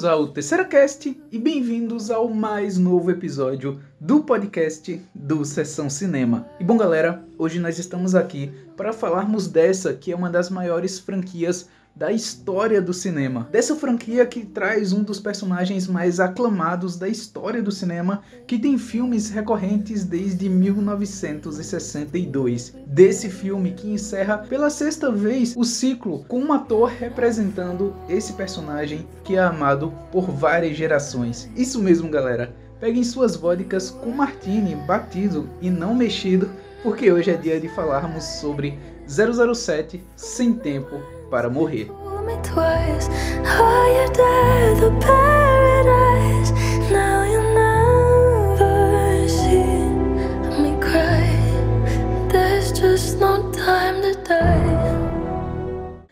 Bem-vindos ao Terceira Cast e bem-vindos ao mais novo episódio do podcast do Sessão Cinema. E bom, galera, hoje nós estamos aqui para falarmos dessa que é uma das maiores franquias da história do cinema. Dessa franquia que traz um dos personagens mais aclamados da história do cinema, que tem filmes recorrentes desde 1962. Desse filme que encerra pela sexta vez o ciclo com um ator representando esse personagem que é amado por várias gerações. Isso mesmo, galera. Peguem suas vodkas com martini batido e não mexido, porque hoje é dia de falarmos sobre 007 Sem Tempo para morrer.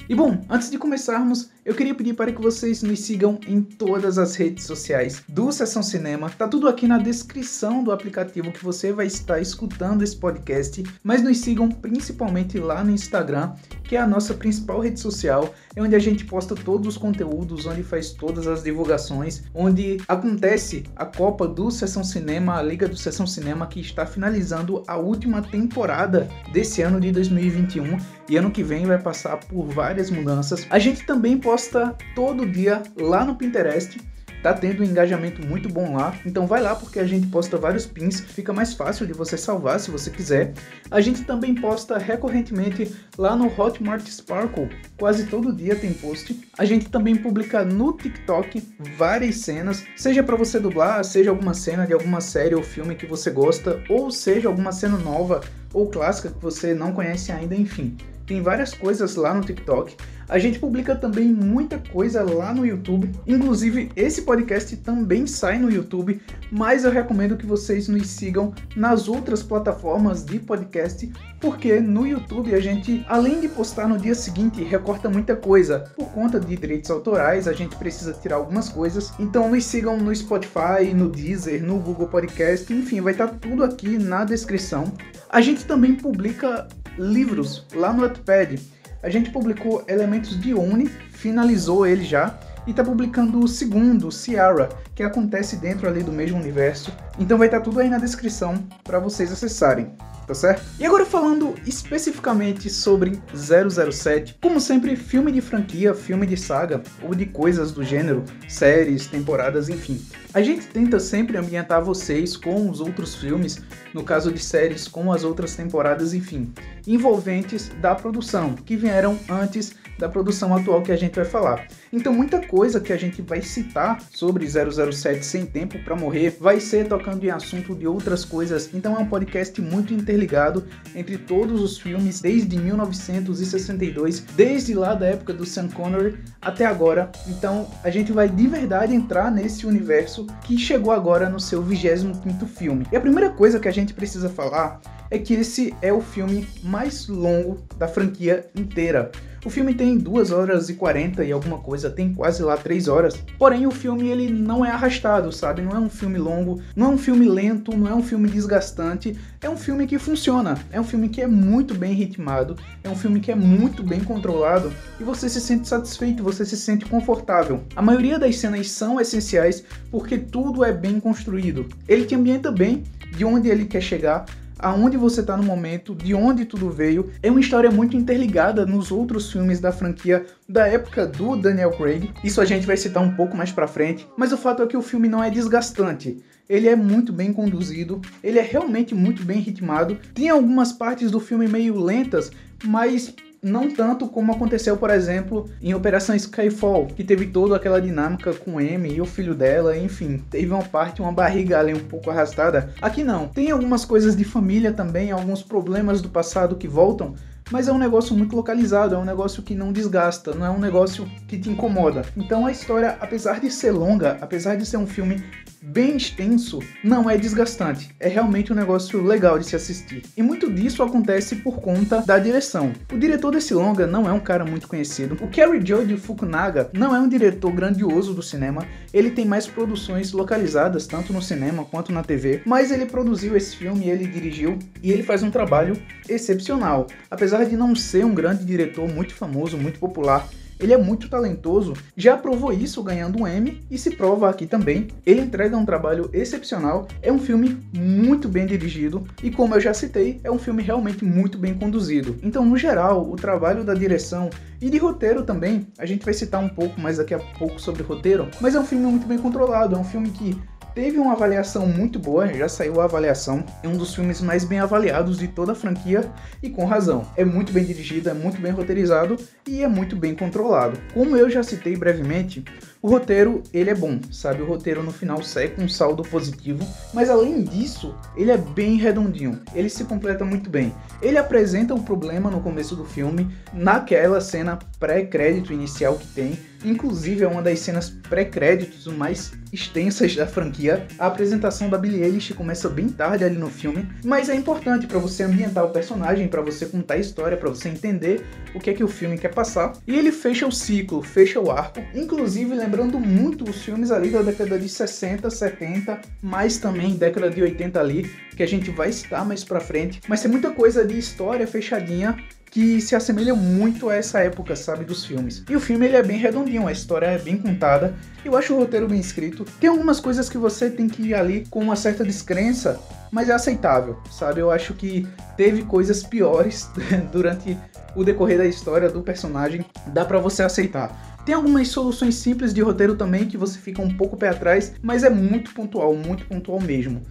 e bom, antes de começarmos, eu queria pedir para que vocês nos sigam em todas as redes sociais do Sessão Cinema. Tá tudo aqui na descrição do aplicativo que você vai estar escutando esse podcast, mas nos sigam principalmente lá no Instagram, que é a nossa principal rede social, é onde a gente posta todos os conteúdos, onde faz todas as divulgações, onde acontece a Copa do Sessão Cinema, a Liga do Sessão Cinema que está finalizando a última temporada desse ano de 2021 e ano que vem vai passar por várias mudanças. A gente também posta todo dia lá no Pinterest Tá tendo um engajamento muito bom lá, então vai lá porque a gente posta vários pins, fica mais fácil de você salvar se você quiser. A gente também posta recorrentemente lá no Hotmart Sparkle, quase todo dia tem post. A gente também publica no TikTok várias cenas, seja para você dublar, seja alguma cena de alguma série ou filme que você gosta, ou seja alguma cena nova ou clássica que você não conhece ainda, enfim. Tem várias coisas lá no TikTok. A gente publica também muita coisa lá no YouTube. Inclusive, esse podcast também sai no YouTube, mas eu recomendo que vocês nos sigam nas outras plataformas de podcast, porque no YouTube a gente, além de postar no dia seguinte, recorta muita coisa. Por conta de direitos autorais, a gente precisa tirar algumas coisas. Então nos sigam no Spotify, no Deezer, no Google Podcast, enfim, vai estar tudo aqui na descrição. A gente também publica livros lá no Wattpad. A gente publicou Elementos de Uni, finalizou ele já, e está publicando o segundo, Ciara, que acontece dentro ali do mesmo universo. Então vai estar tá tudo aí na descrição para vocês acessarem tá certo? E agora falando especificamente sobre 007, como sempre, filme de franquia, filme de saga ou de coisas do gênero, séries, temporadas, enfim. A gente tenta sempre ambientar vocês com os outros filmes, no caso de séries com as outras temporadas, enfim, envolventes da produção, que vieram antes da produção atual que a gente vai falar. Então, muita coisa que a gente vai citar sobre 007 Sem Tempo para Morrer vai ser tocando em assunto de outras coisas. Então, é um podcast muito interligado entre todos os filmes desde 1962, desde lá da época do Sean Connery até agora. Então, a gente vai de verdade entrar nesse universo que chegou agora no seu 25º filme. E a primeira coisa que a gente precisa falar é que esse é o filme mais longo da franquia inteira. O filme tem 2 horas e 40 e alguma coisa, tem quase lá 3 horas. Porém, o filme ele não é arrastado, sabe? Não é um filme longo, não é um filme lento, não é um filme desgastante. É um filme que funciona. É um filme que é muito bem ritmado, é um filme que é muito bem controlado e você se sente satisfeito, você se sente confortável. A maioria das cenas são essenciais porque tudo é bem construído. Ele te ambienta bem de onde ele quer chegar aonde você está no momento, de onde tudo veio. É uma história muito interligada nos outros filmes da franquia da época do Daniel Craig. Isso a gente vai citar um pouco mais para frente, mas o fato é que o filme não é desgastante. Ele é muito bem conduzido, ele é realmente muito bem ritmado. Tem algumas partes do filme meio lentas, mas não tanto como aconteceu, por exemplo, em Operação Skyfall, que teve toda aquela dinâmica com M e o filho dela, enfim, teve uma parte, uma barriga ali um pouco arrastada. Aqui não, tem algumas coisas de família também, alguns problemas do passado que voltam, mas é um negócio muito localizado, é um negócio que não desgasta, não é um negócio que te incomoda. Então a história, apesar de ser longa, apesar de ser um filme bem extenso, não é desgastante. É realmente um negócio legal de se assistir. E muito disso acontece por conta da direção. O diretor desse longa não é um cara muito conhecido. O Kerry Joe Fukunaga não é um diretor grandioso do cinema. Ele tem mais produções localizadas, tanto no cinema quanto na TV. Mas ele produziu esse filme, ele dirigiu e ele faz um trabalho excepcional. Apesar de não ser um grande diretor muito famoso, muito popular, ele é muito talentoso, já provou isso ganhando um Emmy e se prova aqui também. Ele entrega um trabalho excepcional, é um filme muito bem dirigido e, como eu já citei, é um filme realmente muito bem conduzido. Então, no geral, o trabalho da direção e de roteiro também, a gente vai citar um pouco mais daqui a pouco sobre roteiro, mas é um filme muito bem controlado, é um filme que teve uma avaliação muito boa, já saiu a avaliação, é um dos filmes mais bem avaliados de toda a franquia e com razão. É muito bem dirigido, é muito bem roteirizado e é muito bem controlado. Como eu já citei brevemente, o roteiro, ele é bom, sabe? O roteiro no final sai com um saldo positivo, mas além disso, ele é bem redondinho. Ele se completa muito bem. Ele apresenta o um problema no começo do filme, naquela cena pré-crédito inicial que tem, Inclusive, é uma das cenas pré-créditos mais extensas da franquia. A apresentação da Billie Eilish começa bem tarde ali no filme, mas é importante para você ambientar o personagem, para você contar a história, para você entender o que é que o filme quer passar. E ele fecha o ciclo, fecha o arco, inclusive lembrando muito os filmes ali da década de 60, 70, mas também década de 80 ali, que a gente vai citar mais pra frente. Mas tem muita coisa de história fechadinha que se assemelha muito a essa época, sabe, dos filmes. E o filme ele é bem redondinho, a história é bem contada, eu acho o roteiro bem escrito. Tem algumas coisas que você tem que ir ali com uma certa descrença, mas é aceitável, sabe? Eu acho que teve coisas piores durante o decorrer da história do personagem, dá para você aceitar. Tem algumas soluções simples de roteiro também que você fica um pouco pé atrás, mas é muito pontual, muito pontual mesmo.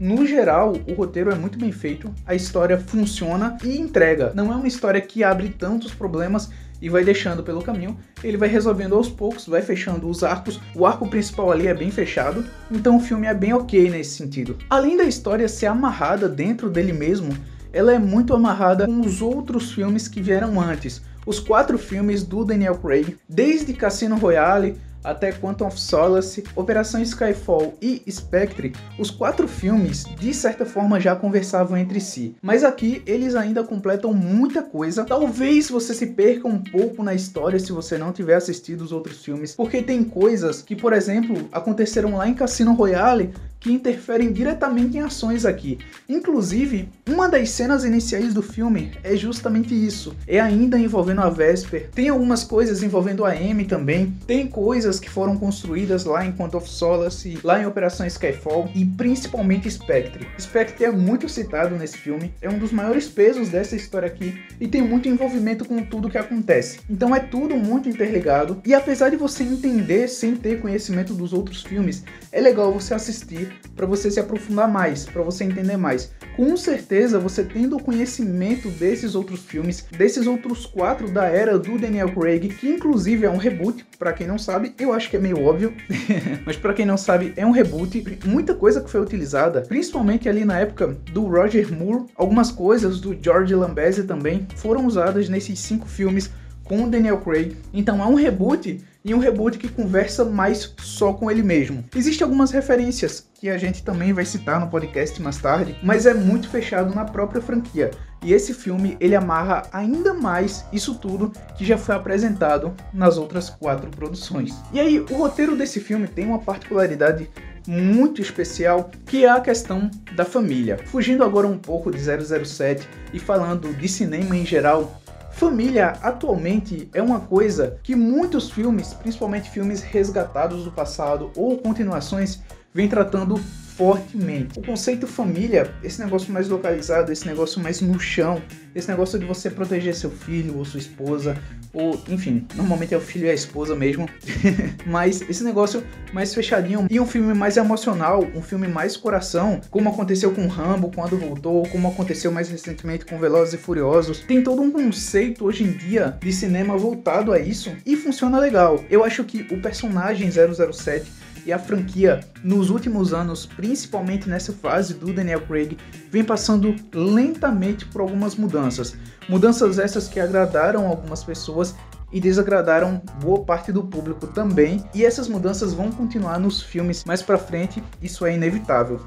No geral, o roteiro é muito bem feito, a história funciona e entrega. Não é uma história que abre tantos problemas e vai deixando pelo caminho. Ele vai resolvendo aos poucos, vai fechando os arcos. O arco principal ali é bem fechado, então o filme é bem ok nesse sentido. Além da história ser amarrada dentro dele mesmo, ela é muito amarrada com os outros filmes que vieram antes. Os quatro filmes do Daniel Craig, desde Cassino Royale até Quantum of Solace, Operação Skyfall e Spectre, os quatro filmes de certa forma já conversavam entre si, mas aqui eles ainda completam muita coisa. Talvez você se perca um pouco na história se você não tiver assistido os outros filmes, porque tem coisas que, por exemplo, aconteceram lá em Cassino Royale que interferem diretamente em ações aqui. Inclusive, uma das cenas iniciais do filme é justamente isso. É ainda envolvendo a Vesper. Tem algumas coisas envolvendo a Amy também. Tem coisas que foram construídas lá em Quantum of Solace, lá em Operação Skyfall e principalmente Spectre. Spectre é muito citado nesse filme, é um dos maiores pesos dessa história aqui e tem muito envolvimento com tudo que acontece. Então é tudo muito interligado e apesar de você entender sem ter conhecimento dos outros filmes, é legal você assistir para você se aprofundar mais, para você entender mais. Com certeza, você tendo o conhecimento desses outros filmes, desses outros quatro da era do Daniel Craig, que inclusive é um reboot, para quem não sabe, eu acho que é meio óbvio, mas para quem não sabe, é um reboot. Muita coisa que foi utilizada, principalmente ali na época do Roger Moore, algumas coisas do George Lambese também foram usadas nesses cinco filmes com o Daniel Craig. Então é um reboot e um reboot que conversa mais só com ele mesmo. Existem algumas referências que a gente também vai citar no podcast mais tarde, mas é muito fechado na própria franquia. E esse filme ele amarra ainda mais isso tudo que já foi apresentado nas outras quatro produções. E aí, o roteiro desse filme tem uma particularidade muito especial, que é a questão da família. Fugindo agora um pouco de 007 e falando de cinema em geral, Família atualmente é uma coisa que muitos filmes, principalmente filmes resgatados do passado ou continuações, vem tratando fortemente. O conceito família, esse negócio mais localizado, esse negócio mais no chão, esse negócio de você proteger seu filho ou sua esposa, ou enfim, normalmente é o filho e a esposa mesmo, mas esse negócio mais fechadinho e um filme mais emocional, um filme mais coração, como aconteceu com Rambo quando voltou, como aconteceu mais recentemente com Velozes e Furiosos. Tem todo um conceito hoje em dia de cinema voltado a isso e funciona legal. Eu acho que o personagem 007 e a franquia nos últimos anos, principalmente nessa fase do Daniel Craig, vem passando lentamente por algumas mudanças. Mudanças essas que agradaram algumas pessoas e desagradaram boa parte do público também, e essas mudanças vão continuar nos filmes mais para frente, isso é inevitável.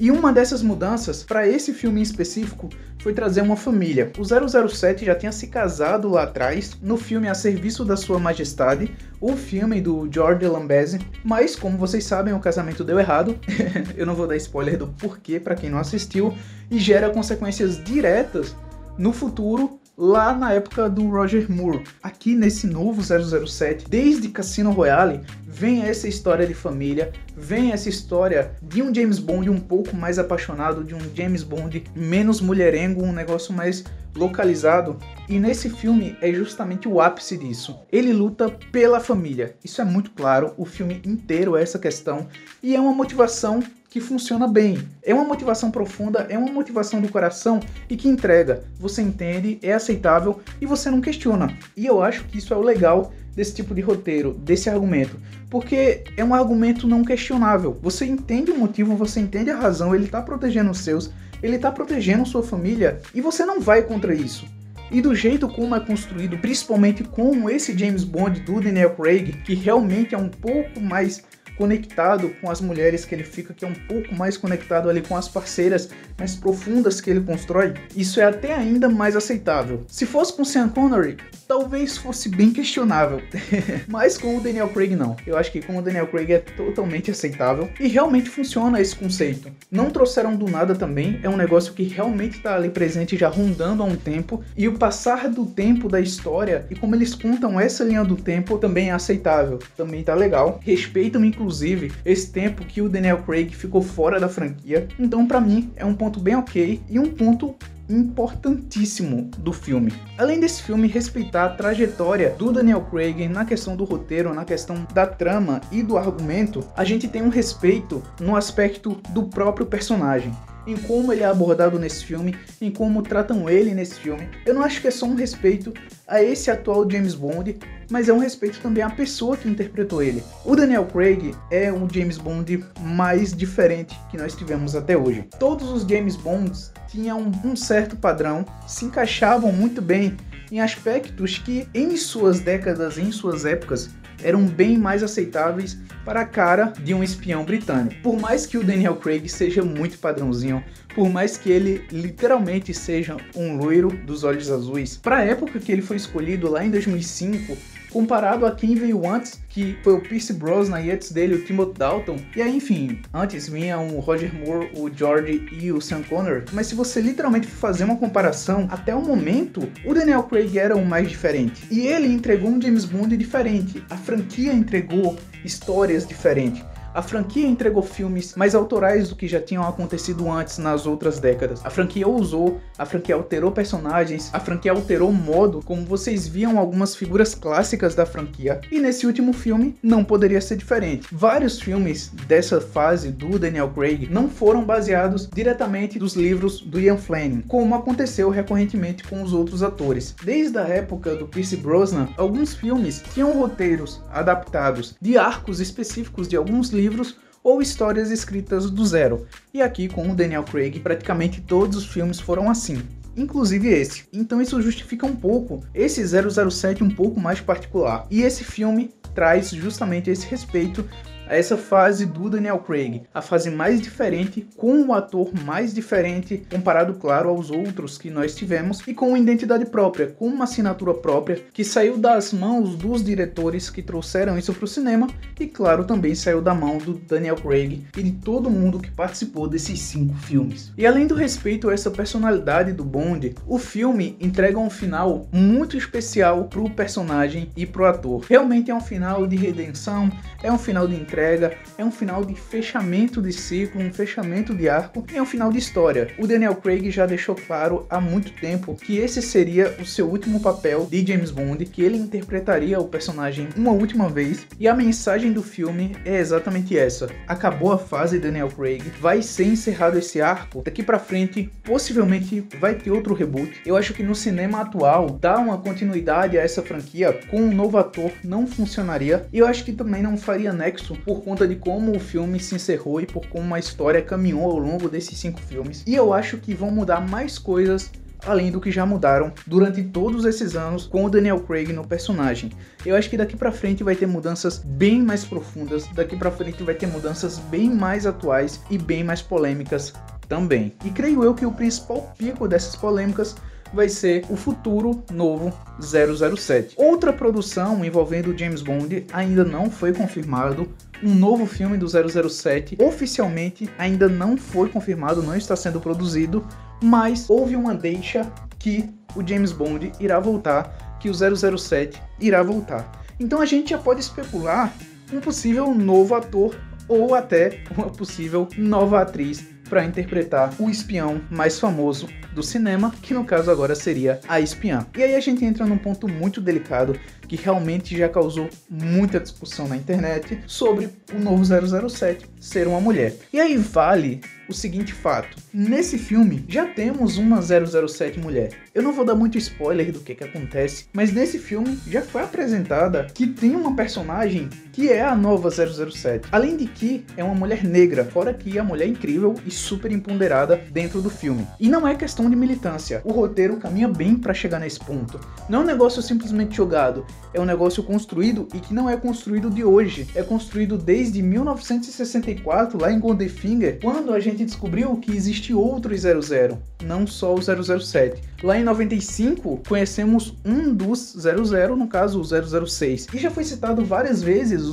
E uma dessas mudanças para esse filme em específico foi trazer uma família. O 007 já tinha se casado lá atrás, no filme A Serviço da Sua Majestade, o filme do George Lambese, mas como vocês sabem, o casamento deu errado. Eu não vou dar spoiler do porquê para quem não assistiu e gera consequências diretas no futuro lá na época do Roger Moore. Aqui nesse novo 007, desde Cassino Royale, vem essa história de família, vem essa história de um James Bond um pouco mais apaixonado, de um James Bond menos mulherengo, um negócio mais localizado. E nesse filme é justamente o ápice disso. Ele luta pela família. Isso é muito claro, o filme inteiro é essa questão e é uma motivação que funciona bem. É uma motivação profunda, é uma motivação do coração e que entrega. Você entende, é aceitável e você não questiona. E eu acho que isso é o legal desse tipo de roteiro, desse argumento, porque é um argumento não questionável. Você entende o motivo, você entende a razão, ele está protegendo os seus, ele está protegendo sua família e você não vai contra isso. E do jeito como é construído, principalmente com esse James Bond do Daniel Craig, que realmente é um pouco mais conectado com as mulheres que ele fica, que é um pouco mais conectado ali com as parceiras mais profundas que ele constrói, isso é até ainda mais aceitável. Se fosse com Sean Connery, talvez fosse bem questionável, mas com o Daniel Craig não. Eu acho que com o Daniel Craig é totalmente aceitável e realmente funciona esse conceito. Não trouxeram do nada também, é um negócio que realmente está ali presente já rondando há um tempo e o passar do tempo da história e como eles contam essa linha do tempo também é aceitável, também tá legal. Respeitam inclusive inclusive, esse tempo que o Daniel Craig ficou fora da franquia. Então, para mim, é um ponto bem ok e um ponto importantíssimo do filme. Além desse filme respeitar a trajetória do Daniel Craig na questão do roteiro, na questão da trama e do argumento, a gente tem um respeito no aspecto do próprio personagem em como ele é abordado nesse filme, em como tratam ele nesse filme. Eu não acho que é só um respeito a esse atual James Bond, mas é um respeito também à pessoa que interpretou ele. O Daniel Craig é um James Bond mais diferente que nós tivemos até hoje. Todos os James Bonds tinham um certo padrão, se encaixavam muito bem em aspectos que em suas décadas, em suas épocas, eram bem mais aceitáveis para a cara de um espião britânico. Por mais que o Daniel Craig seja muito padrãozinho, por mais que ele literalmente seja um loiro dos olhos azuis, para a época que ele foi escolhido lá em 2005, comparado a quem veio antes, que foi o Pierce Brosnan e antes dele o Timothy Dalton. E aí, enfim, antes vinha o Roger Moore, o George e o Sam Connor. Mas se você literalmente fazer uma comparação, até o momento, o Daniel Craig era o mais diferente. E ele entregou um James Bond diferente. A franquia entregou histórias diferentes. A franquia entregou filmes mais autorais do que já tinham acontecido antes nas outras décadas. A franquia ousou, a franquia alterou personagens, a franquia alterou o modo como vocês viam algumas figuras clássicas da franquia. E nesse último filme não poderia ser diferente. Vários filmes dessa fase do Daniel Craig não foram baseados diretamente dos livros do Ian Fleming, como aconteceu recorrentemente com os outros atores. Desde a época do Pierce Brosnan, alguns filmes tinham roteiros adaptados de arcos específicos de alguns livros livros ou histórias escritas do zero. E aqui com o Daniel Craig, praticamente todos os filmes foram assim. Inclusive esse. Então isso justifica um pouco esse 007 um pouco mais particular. E esse filme traz justamente esse respeito a essa fase do Daniel Craig, a fase mais diferente, com o ator mais diferente, comparado, claro, aos outros que nós tivemos, e com uma identidade própria, com uma assinatura própria, que saiu das mãos dos diretores que trouxeram isso para o cinema, e claro, também saiu da mão do Daniel Craig e de todo mundo que participou desses cinco filmes. E além do respeito a essa personalidade do Bond, o filme entrega um final muito especial para o personagem e para o ator. Realmente é um final de redenção, é um final de entrega entrega, é um final de fechamento de ciclo, um fechamento de arco e é um final de história. O Daniel Craig já deixou claro há muito tempo que esse seria o seu último papel de James Bond, que ele interpretaria o personagem uma última vez e a mensagem do filme é exatamente essa. Acabou a fase Daniel Craig, vai ser encerrado esse arco, daqui para frente possivelmente vai ter outro reboot. Eu acho que no cinema atual dar uma continuidade a essa franquia com um novo ator não funcionaria e eu acho que também não faria nexo por conta de como o filme se encerrou e por como a história caminhou ao longo desses cinco filmes. E eu acho que vão mudar mais coisas além do que já mudaram durante todos esses anos com o Daniel Craig no personagem. Eu acho que daqui para frente vai ter mudanças bem mais profundas, daqui para frente vai ter mudanças bem mais atuais e bem mais polêmicas também. E creio eu que o principal pico dessas polêmicas vai ser o futuro novo 007. Outra produção envolvendo James Bond ainda não foi confirmado. Um novo filme do 007 oficialmente ainda não foi confirmado, não está sendo produzido, mas houve uma deixa que o James Bond irá voltar, que o 007 irá voltar. Então a gente já pode especular um possível novo ator ou até uma possível nova atriz para interpretar o espião mais famoso do cinema, que no caso agora seria a espiã. E aí a gente entra num ponto muito delicado que realmente já causou muita discussão na internet sobre o novo 007 ser uma mulher. E aí vale o seguinte fato: nesse filme já temos uma 007 mulher. Eu não vou dar muito spoiler do que, que acontece, mas nesse filme já foi apresentada que tem uma personagem que é a nova 007. Além de que é uma mulher negra, fora que a mulher é incrível e super empoderada dentro do filme. E não é questão de militância. O roteiro caminha bem para chegar nesse ponto. Não é um negócio simplesmente jogado, é um negócio construído e que não é construído de hoje. É construído desde 1964 lá em Goldfinger, quando a gente descobriu que existe outro 00, não só o 007. Lá em 95 conhecemos um dos 00, no caso o 006. E já foi citado várias vezes o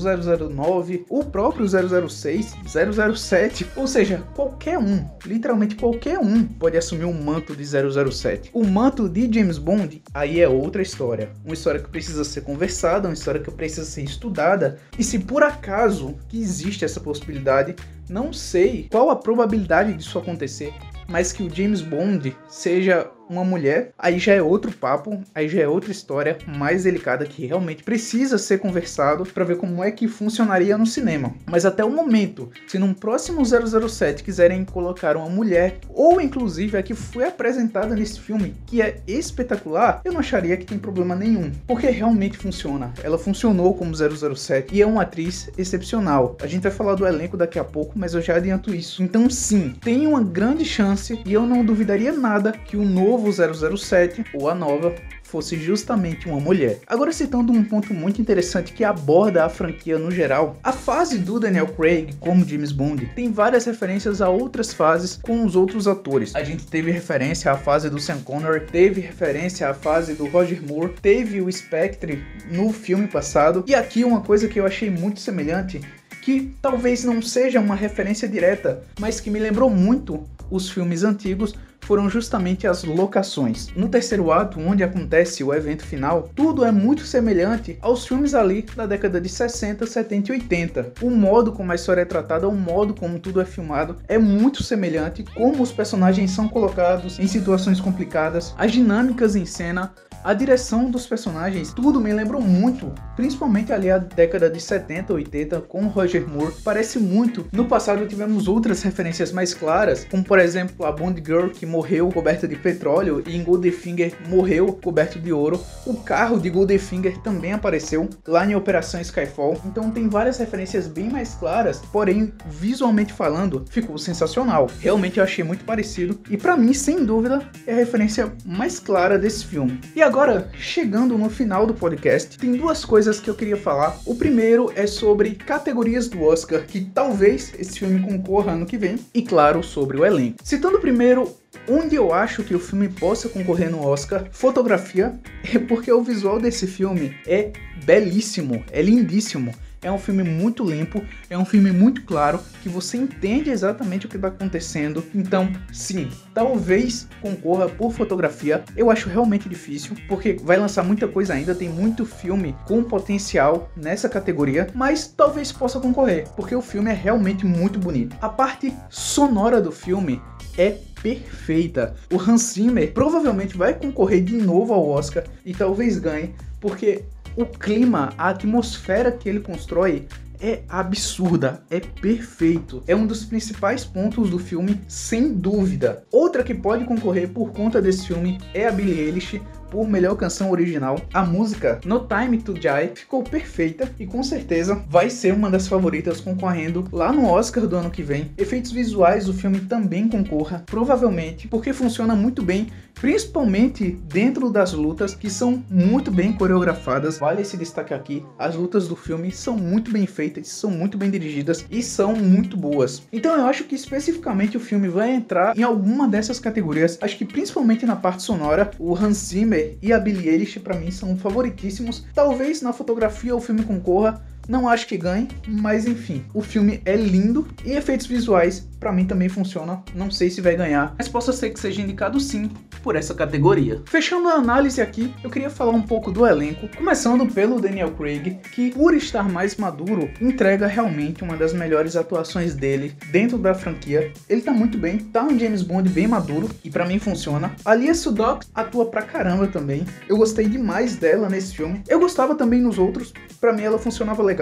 009, o próprio 006, 007, ou seja, qualquer um, literalmente qualquer um pode assumir um manto de 007. O manto de James Bond aí é outra história, uma história que precisa ser conversada, uma história que precisa ser estudada. E se por acaso que existe essa possibilidade, não sei qual a probabilidade disso acontecer, mas que o James Bond seja uma mulher, aí já é outro papo, aí já é outra história mais delicada que realmente precisa ser conversado para ver como é que funcionaria no cinema. Mas até o momento, se num próximo 007 quiserem colocar uma mulher, ou inclusive a que foi apresentada nesse filme, que é espetacular, eu não acharia que tem problema nenhum, porque realmente funciona. Ela funcionou como 007 e é uma atriz excepcional. A gente vai falar do elenco daqui a pouco, mas eu já adianto isso. Então sim, tem uma grande chance e eu não duvidaria nada que o novo novo 007 ou a nova fosse justamente uma mulher. Agora citando um ponto muito interessante que aborda a franquia no geral, a fase do Daniel Craig como James Bond tem várias referências a outras fases com os outros atores. A gente teve referência à fase do Sean Connery, teve referência à fase do Roger Moore, teve o Spectre no filme passado e aqui uma coisa que eu achei muito semelhante que talvez não seja uma referência direta, mas que me lembrou muito os filmes antigos foram justamente as locações. No terceiro ato, onde acontece o evento final, tudo é muito semelhante aos filmes ali da década de 60, 70 e 80. O modo como a história é tratada, o modo como tudo é filmado é muito semelhante, como os personagens são colocados em situações complicadas, as dinâmicas em cena, a direção dos personagens, tudo me lembrou muito, principalmente ali a década de 70, 80 com Roger Moore. Parece muito. No passado tivemos outras referências mais claras, como por exemplo a Bond Girl que morreu coberta de petróleo e em Goldfinger morreu coberto de ouro. O carro de Goldfinger também apareceu lá em Operação Skyfall. Então tem várias referências bem mais claras, porém visualmente falando ficou sensacional. Realmente eu achei muito parecido e para mim sem dúvida é a referência mais clara desse filme. E agora, chegando no final do podcast, tem duas coisas que eu queria falar. O primeiro é sobre categorias do Oscar que talvez esse filme concorra ano que vem, e claro, sobre o elenco. Citando primeiro onde eu acho que o filme possa concorrer no Oscar, fotografia, é porque o visual desse filme é belíssimo, é lindíssimo. É um filme muito limpo, é um filme muito claro, que você entende exatamente o que está acontecendo. Então, sim, talvez concorra por fotografia. Eu acho realmente difícil, porque vai lançar muita coisa ainda, tem muito filme com potencial nessa categoria, mas talvez possa concorrer, porque o filme é realmente muito bonito. A parte sonora do filme é perfeita. O Hans Zimmer provavelmente vai concorrer de novo ao Oscar e talvez ganhe, porque o clima, a atmosfera que ele constrói é absurda, é perfeito. É um dos principais pontos do filme, sem dúvida. Outra que pode concorrer por conta desse filme é a Billie Eilish, por melhor canção original. A música No Time to Die ficou perfeita e com certeza vai ser uma das favoritas concorrendo lá no Oscar do ano que vem. Efeitos visuais, o filme também concorra, provavelmente, porque funciona muito bem, principalmente dentro das lutas que são muito bem coreografadas. Vale esse destaque aqui: as lutas do filme são muito bem feitas, são muito bem dirigidas e são muito boas. Então eu acho que especificamente o filme vai entrar em alguma dessas categorias. Acho que principalmente na parte sonora, o Hans Zimmer e a Billie Eilish para mim são favoritíssimos. Talvez na fotografia o filme concorra, Não acho que ganhe, mas enfim, o filme é lindo e efeitos visuais para mim também funciona. Não sei se vai ganhar, mas possa ser que seja indicado sim por essa categoria. Fechando a análise aqui, eu queria falar um pouco do elenco, começando pelo Daniel Craig, que por estar mais maduro, entrega realmente uma das melhores atuações dele dentro da franquia. Ele tá muito bem, tá um James Bond bem maduro e para mim funciona. A Lia Sudok atua pra caramba também. Eu gostei demais dela nesse filme. Eu gostava também nos outros, para mim ela funcionava legal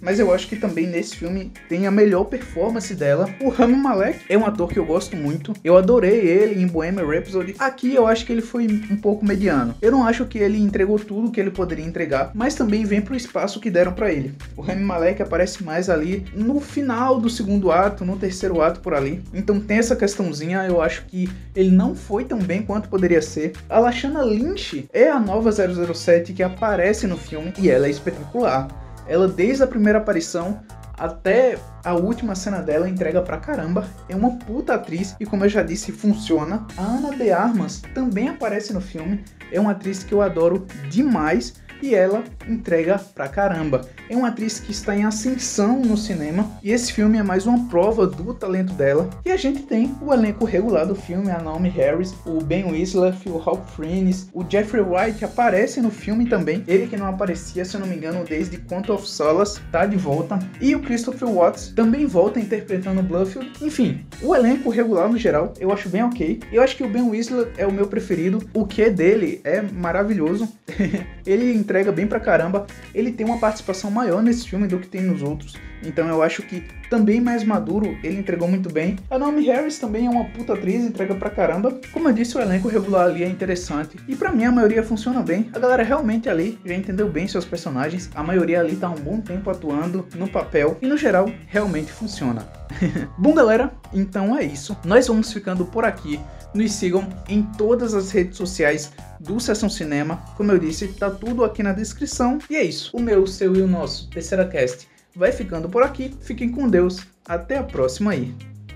mas eu acho que também nesse filme tem a melhor performance dela. O Rami Malek é um ator que eu gosto muito. Eu adorei ele em Bohemian Rhapsody. Aqui eu acho que ele foi um pouco mediano. Eu não acho que ele entregou tudo que ele poderia entregar, mas também vem pro espaço que deram para ele. O Rami Malek aparece mais ali no final do segundo ato, no terceiro ato por ali. Então tem essa questãozinha, eu acho que ele não foi tão bem quanto poderia ser. A Lashana Lynch é a nova 007 que aparece no filme e ela é espetacular. Ela, desde a primeira aparição até a última cena dela, entrega pra caramba. É uma puta atriz e, como eu já disse, funciona. A Ana de Armas também aparece no filme. É uma atriz que eu adoro demais e ela entrega pra caramba. É uma atriz que está em ascensão no cinema e esse filme é mais uma prova do talento dela. E a gente tem o elenco regular do filme, a Naomi Harris, o Ben Whisler, o Hawk Fiennes, o Jeffrey Wright aparece no filme também. Ele que não aparecia, se eu não me engano, desde Quantum of Solace, tá de volta. E o Christopher Watts também volta interpretando Bluffield. Enfim, o elenco regular no geral eu acho bem ok. Eu acho que o Ben Whisler é o meu preferido. O que dele é maravilhoso. Ele entrega bem pra caramba. Ele tem uma participação maior nesse filme do que tem nos outros. Então eu acho que também mais maduro, ele entregou muito bem. A Naomi Harris também é uma puta atriz, entrega pra caramba. Como eu disse, o elenco regular ali é interessante. E para mim a maioria funciona bem. A galera realmente ali já entendeu bem seus personagens. A maioria ali tá um bom tempo atuando no papel. E no geral, realmente funciona. bom galera, então é isso. Nós vamos ficando por aqui. Nos sigam em todas as redes sociais do Sessão Cinema. Como eu disse, tá tudo aqui na descrição. E é isso. O meu, o seu e o nosso Terceira Cast vai ficando por aqui. Fiquem com Deus. Até a próxima aí.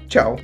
Tchau.